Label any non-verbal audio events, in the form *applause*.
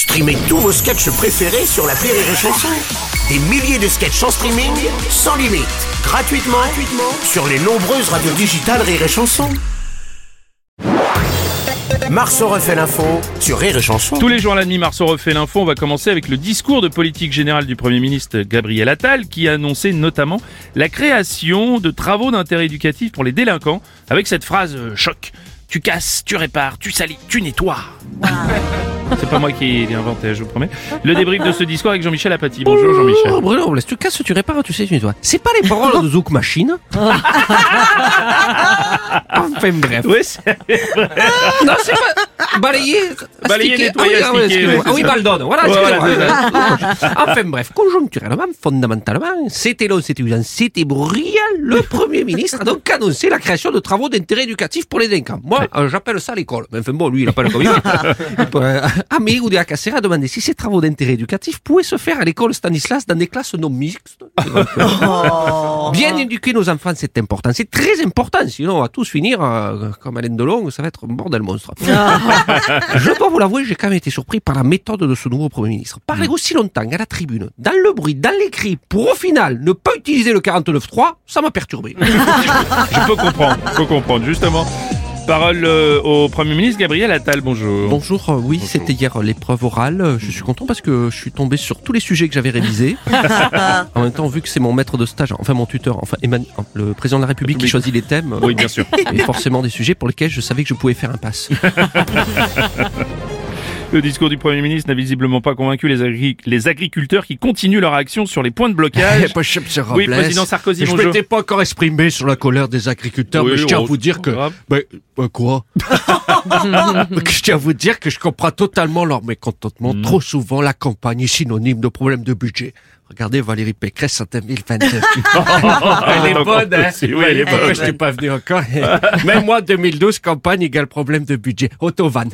Streamez tous vos sketchs préférés sur la Rire et Chanson. Des milliers de sketchs en streaming, sans limite, gratuitement, gratuitement sur les nombreuses radios digitales Rire et Chanson. Marceau refait l'info sur Rire et Chanson. Tous les jours à la nuit, Marceau refait l'info. On va commencer avec le discours de politique générale du Premier ministre Gabriel Attal qui a annoncé notamment la création de travaux d'intérêt éducatif pour les délinquants avec cette phrase euh, choc. Tu casses, tu répares, tu salis, tu nettoies. C'est pas moi qui l'ai inventé, je vous promets. Le débrief de ce discours avec Jean-Michel Apathy. Bonjour Jean-Michel. Oh, Bruno Robles, tu casses, tu répares, tu sais, tu nettoies. C'est pas les paroles de Zouk Machine *laughs* Enfin bref. Oui, c'est- Non, c'est pas... Balayer... Balayer, nettoyer, ah oui, ah astiquer, Ah oui, ça. Baldon, voilà, *laughs* Enfin bref, conjoncturellement, fondamentalement, c'était long, c'était usant, c'était brillant. Le Premier ministre a donc annoncé la création de travaux d'intérêt éducatif pour les délinquants. Moi, euh, j'appelle ça l'école. Mais enfin bon, lui, il appelle comme *laughs* il veut. Amé ou Cassera a demandé si ces travaux d'intérêt éducatif pouvaient se faire à l'école Stanislas dans des classes non mixtes. *laughs* Bien éduquer nos enfants, c'est important. C'est très important, sinon on va tous finir euh, comme Alain Delon, ça va être un bordel monstre. *laughs* Je dois vous l'avouer, j'ai quand même été surpris par la méthode de ce nouveau Premier ministre. Parler aussi longtemps à la tribune, dans le bruit, dans les cris, pour au final ne pas utiliser le 49.3, ça m'a perturbé. *laughs* je peux comprendre, je peux comprendre. Justement, parole euh, au Premier ministre Gabriel Attal. Bonjour. Bonjour, euh, oui, c'était hier euh, l'épreuve orale. Je suis content parce que je suis tombé sur tous les sujets que j'avais révisés. *laughs* en même temps, vu que c'est mon maître de stage, enfin mon tuteur, enfin Emmanuel- le président de la République qui choisit les thèmes, Oui, bien sûr. *laughs* et forcément des sujets pour lesquels je savais que je pouvais faire un pass. *laughs* Le discours du Premier ministre n'a visiblement pas convaincu les, agri- les agriculteurs qui continuent leur action sur les points de blocage. *laughs* Oui, président Sarkozy, Je bonjour. m'étais pas encore exprimé sur la colère des agriculteurs, Oui, mais je tiens à vous dire que... Ben, ben quoi? *laughs* *laughs* Je tiens à vous dire que je comprends totalement leur mécontentement. Hmm. Trop souvent, la campagne est synonyme de problème de budget. Regardez Valérie Pécresse en 2022. *laughs* Hein? elle est bonne, hein? Oui, elle est bonne. Je suis pas venu encore. *laughs* *laughs* Même moi, 2012, campagne égale problème de budget. Autovan.